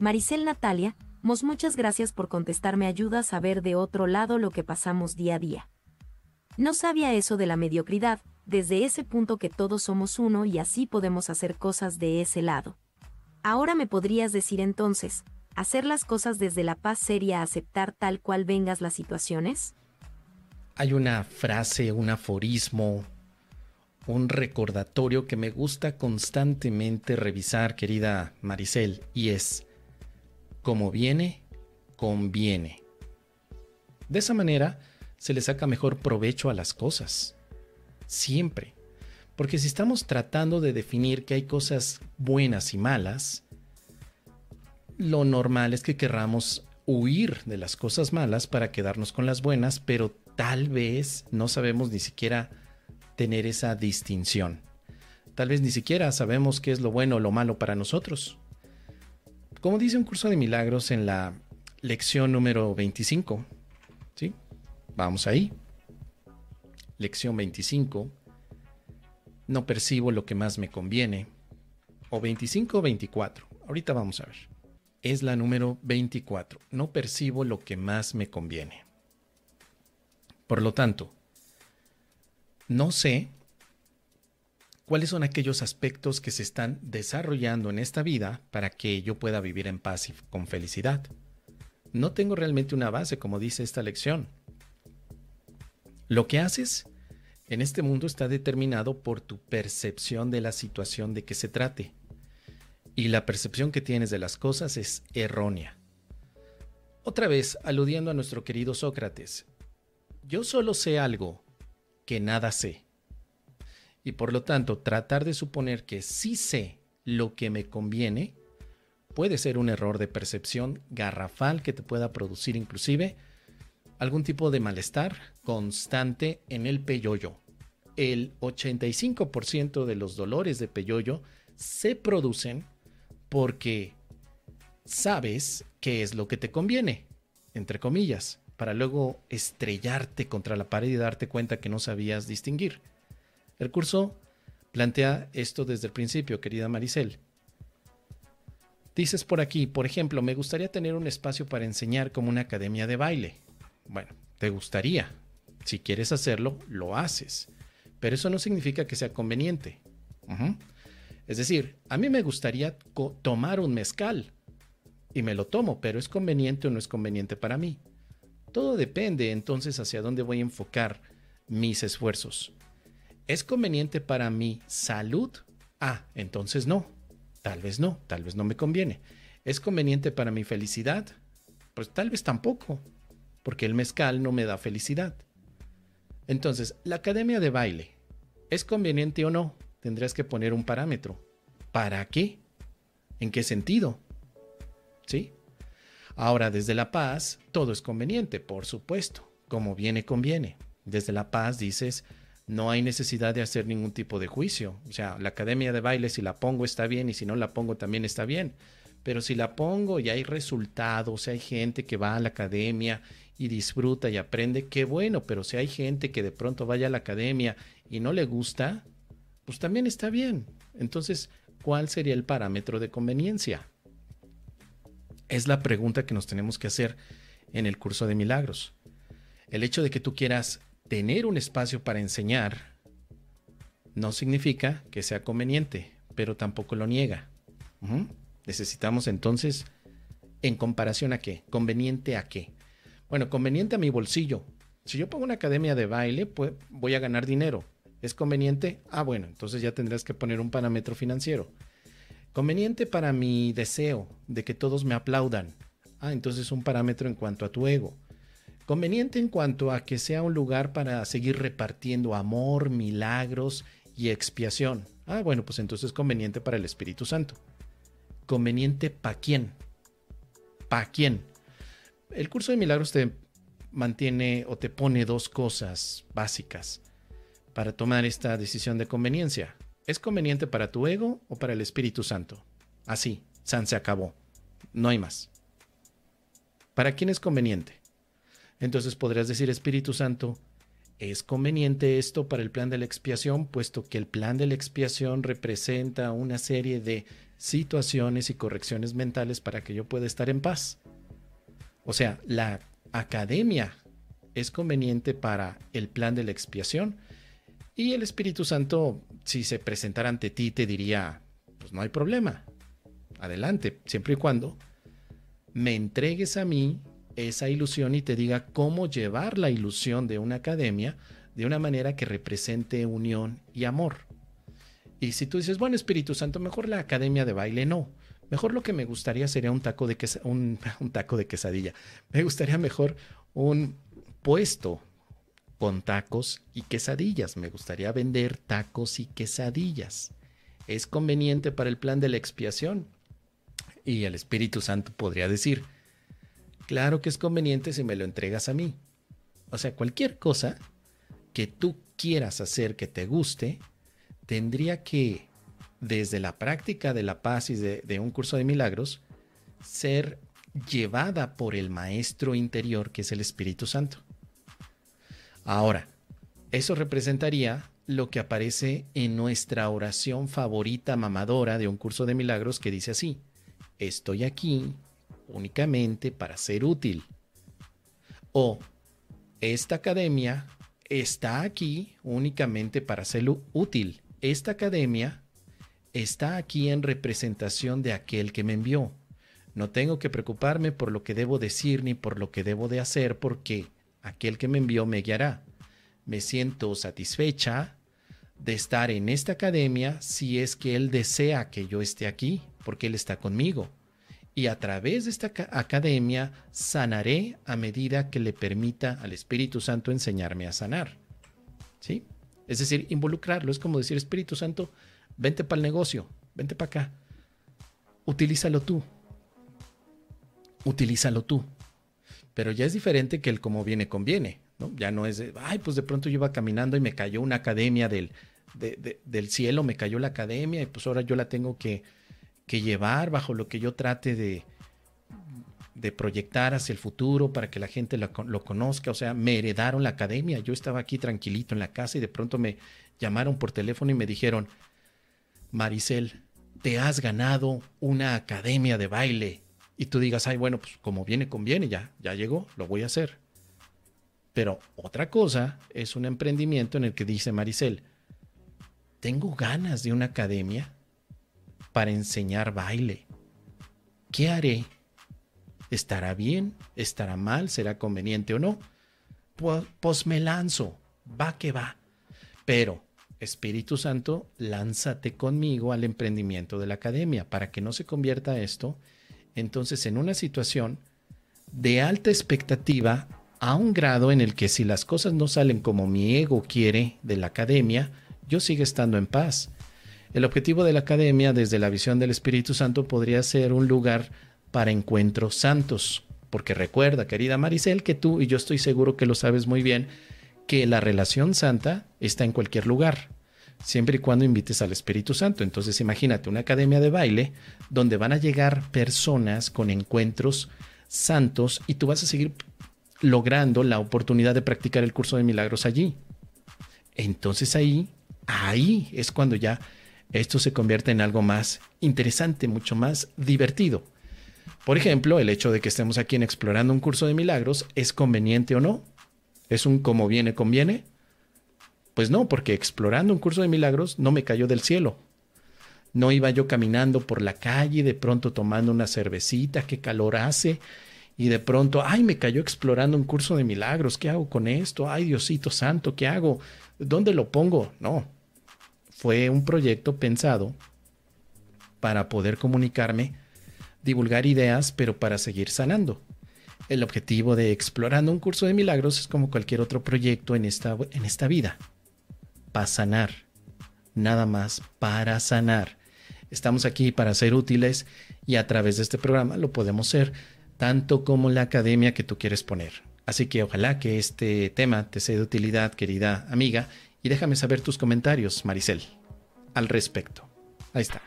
Maricel Natalia, Mos muchas gracias por contestarme ayuda a saber de otro lado lo que pasamos día a día. No sabía eso de la mediocridad, desde ese punto que todos somos uno y así podemos hacer cosas de ese lado. Ahora me podrías decir entonces, ¿hacer las cosas desde la paz sería aceptar tal cual vengas las situaciones? Hay una frase, un aforismo, un recordatorio que me gusta constantemente revisar, querida Maricel, y es, como viene, conviene. De esa manera se le saca mejor provecho a las cosas. Siempre. Porque si estamos tratando de definir que hay cosas buenas y malas, lo normal es que querramos huir de las cosas malas para quedarnos con las buenas, pero tal vez no sabemos ni siquiera tener esa distinción. Tal vez ni siquiera sabemos qué es lo bueno o lo malo para nosotros. Como dice un curso de milagros en la lección número 25, ¿sí? Vamos ahí. Lección 25. No percibo lo que más me conviene. O 25 o 24. Ahorita vamos a ver. Es la número 24. No percibo lo que más me conviene. Por lo tanto, no sé cuáles son aquellos aspectos que se están desarrollando en esta vida para que yo pueda vivir en paz y con felicidad. No tengo realmente una base, como dice esta lección. Lo que haces en este mundo está determinado por tu percepción de la situación de que se trate. Y la percepción que tienes de las cosas es errónea. Otra vez, aludiendo a nuestro querido Sócrates, yo solo sé algo que nada sé y por lo tanto tratar de suponer que sí sé lo que me conviene puede ser un error de percepción garrafal que te pueda producir inclusive algún tipo de malestar constante en el peyoyo. El 85% de los dolores de peyoyo se producen porque sabes qué es lo que te conviene, entre comillas, para luego estrellarte contra la pared y darte cuenta que no sabías distinguir. El curso plantea esto desde el principio, querida Maricel. Dices por aquí, por ejemplo, me gustaría tener un espacio para enseñar como una academia de baile. Bueno, te gustaría. Si quieres hacerlo, lo haces. Pero eso no significa que sea conveniente. Es decir, a mí me gustaría tomar un mezcal y me lo tomo, pero ¿es conveniente o no es conveniente para mí? Todo depende entonces hacia dónde voy a enfocar mis esfuerzos. ¿Es conveniente para mi salud? Ah, entonces no. Tal vez no, tal vez no me conviene. ¿Es conveniente para mi felicidad? Pues tal vez tampoco, porque el mezcal no me da felicidad. Entonces, la academia de baile, ¿es conveniente o no? Tendrías que poner un parámetro. ¿Para qué? ¿En qué sentido? ¿Sí? Ahora, desde la paz, todo es conveniente, por supuesto. Como viene, conviene. Desde la paz dices, no hay necesidad de hacer ningún tipo de juicio. O sea, la academia de baile, si la pongo está bien y si no la pongo también está bien. Pero si la pongo y hay resultados, hay gente que va a la academia y disfruta y aprende, qué bueno, pero si hay gente que de pronto vaya a la academia y no le gusta, pues también está bien. Entonces, ¿cuál sería el parámetro de conveniencia? Es la pregunta que nos tenemos que hacer en el curso de milagros. El hecho de que tú quieras tener un espacio para enseñar no significa que sea conveniente, pero tampoco lo niega. Necesitamos entonces, en comparación a qué, conveniente a qué. Bueno, conveniente a mi bolsillo. Si yo pongo una academia de baile, pues voy a ganar dinero. ¿Es conveniente? Ah, bueno, entonces ya tendrás que poner un parámetro financiero. Conveniente para mi deseo de que todos me aplaudan. Ah, entonces un parámetro en cuanto a tu ego. Conveniente en cuanto a que sea un lugar para seguir repartiendo amor, milagros y expiación. Ah, bueno, pues entonces conveniente para el Espíritu Santo. Conveniente para quién? ¿Para quién? El curso de milagros te mantiene o te pone dos cosas básicas para tomar esta decisión de conveniencia. ¿Es conveniente para tu ego o para el Espíritu Santo? Así, San se acabó. No hay más. ¿Para quién es conveniente? Entonces podrías decir, Espíritu Santo, ¿Es conveniente esto para el plan de la expiación, puesto que el plan de la expiación representa una serie de situaciones y correcciones mentales para que yo pueda estar en paz? O sea, la academia es conveniente para el plan de la expiación. Y el Espíritu Santo, si se presentara ante ti, te diría, pues no hay problema, adelante, siempre y cuando me entregues a mí esa ilusión y te diga cómo llevar la ilusión de una academia de una manera que represente unión y amor. Y si tú dices, bueno, Espíritu Santo, mejor la academia de baile, no. Mejor lo que me gustaría sería un taco de, un, taco de quesadilla. Me gustaría mejor un puesto con tacos y quesadillas. Me gustaría vender tacos y quesadillas. ¿Es conveniente para el plan de la expiación? Y el Espíritu Santo podría decir, Claro que es conveniente si me lo entregas a mí. O sea, cualquier cosa que tú quieras hacer que te guste, tendría que, desde la práctica de la paz y de, un curso de milagros, ser llevada por el maestro interior que es el Espíritu Santo. Ahora, eso representaría lo que aparece en nuestra oración favorita mamadora de un curso de milagros que dice así, estoy aquí únicamente para ser útil. O esta academia está aquí únicamente para ser útil. Esta academia está aquí en representación de aquel que me envió. No tengo que preocuparme por lo que debo decir ni por lo que debo de hacer porque aquel que me envió me guiará. Me siento satisfecha de estar en esta academia si es que Él desea que yo esté aquí, porque Él está conmigo y a través de esta academia sanaré a medida que le permita al Espíritu Santo enseñarme a sanar. ¿Sí? Es decir, involucrarlo. Es como decir, Espíritu Santo, vente para el negocio, vente para acá. Utilízalo tú. Utilízalo tú. Pero ya es diferente que el como viene conviene. ¿no? Ya no es de, ay, pues de pronto yo iba caminando y me cayó una academia del, del cielo, me cayó la academia y pues ahora yo la tengo que, que llevar, bajo lo que yo trate de, de proyectar hacia el futuro para que la gente lo, lo, conozca. O sea, me heredaron la academia. Yo estaba aquí tranquilito en la casa y de pronto me llamaron por teléfono y me dijeron, Maricel, te has ganado una academia de baile. Y tú digas, ay, bueno, pues como viene, conviene, ya, ya llegó, lo voy a hacer. Pero otra cosa es un emprendimiento en el que dice Maricel, tengo ganas de una academia para enseñar baile. ¿Qué haré? ¿Estará bien? ¿Estará mal? ¿Será conveniente o no? Pues, pues me lanzo, va que va. Pero, Espíritu Santo, lánzate conmigo al emprendimiento de la academia para que no se convierta esto entonces en una situación de alta expectativa a un grado en el que si las cosas no salen como mi ego quiere de la academia, yo sigo estando en paz el objetivo de la academia, desde la visión del Espíritu Santo, podría ser un lugar para encuentros santos. Porque recuerda, querida Maricel, que tú, y yo estoy seguro que lo sabes muy bien, que la relación santa está en cualquier lugar, siempre y cuando invites al Espíritu Santo. Entonces imagínate una academia de baile donde van a llegar personas con encuentros santos y tú vas a seguir logrando la oportunidad de practicar el curso de milagros allí. Entonces ahí, ahí es cuando ya esto se convierte en algo más interesante, mucho más divertido. Por ejemplo, el hecho de que estemos aquí en explorando un curso de milagros, ¿es conveniente o no? ¿Es un como viene, conviene? Pues no, porque explorando un curso de milagros no me cayó del cielo. No iba yo caminando por la calle, de pronto tomando una cervecita, qué calor hace, y de pronto, ay, me cayó explorando un curso de milagros, ¿qué hago con esto? Ay, Diosito Santo, ¿qué hago? ¿Dónde lo pongo? No, fue un proyecto pensado para poder comunicarme, divulgar ideas, pero para seguir sanando. El objetivo de Explorando un curso de milagros es como cualquier otro proyecto en esta, en esta vida. Para sanar. Nada más para sanar. Estamos aquí para ser útiles y a través de este programa lo podemos ser tanto como la academia que tú quieres poner. Así que ojalá que este tema te sea de utilidad, querida amiga, y déjame saber tus comentarios, Maricel, al respecto. Ahí está.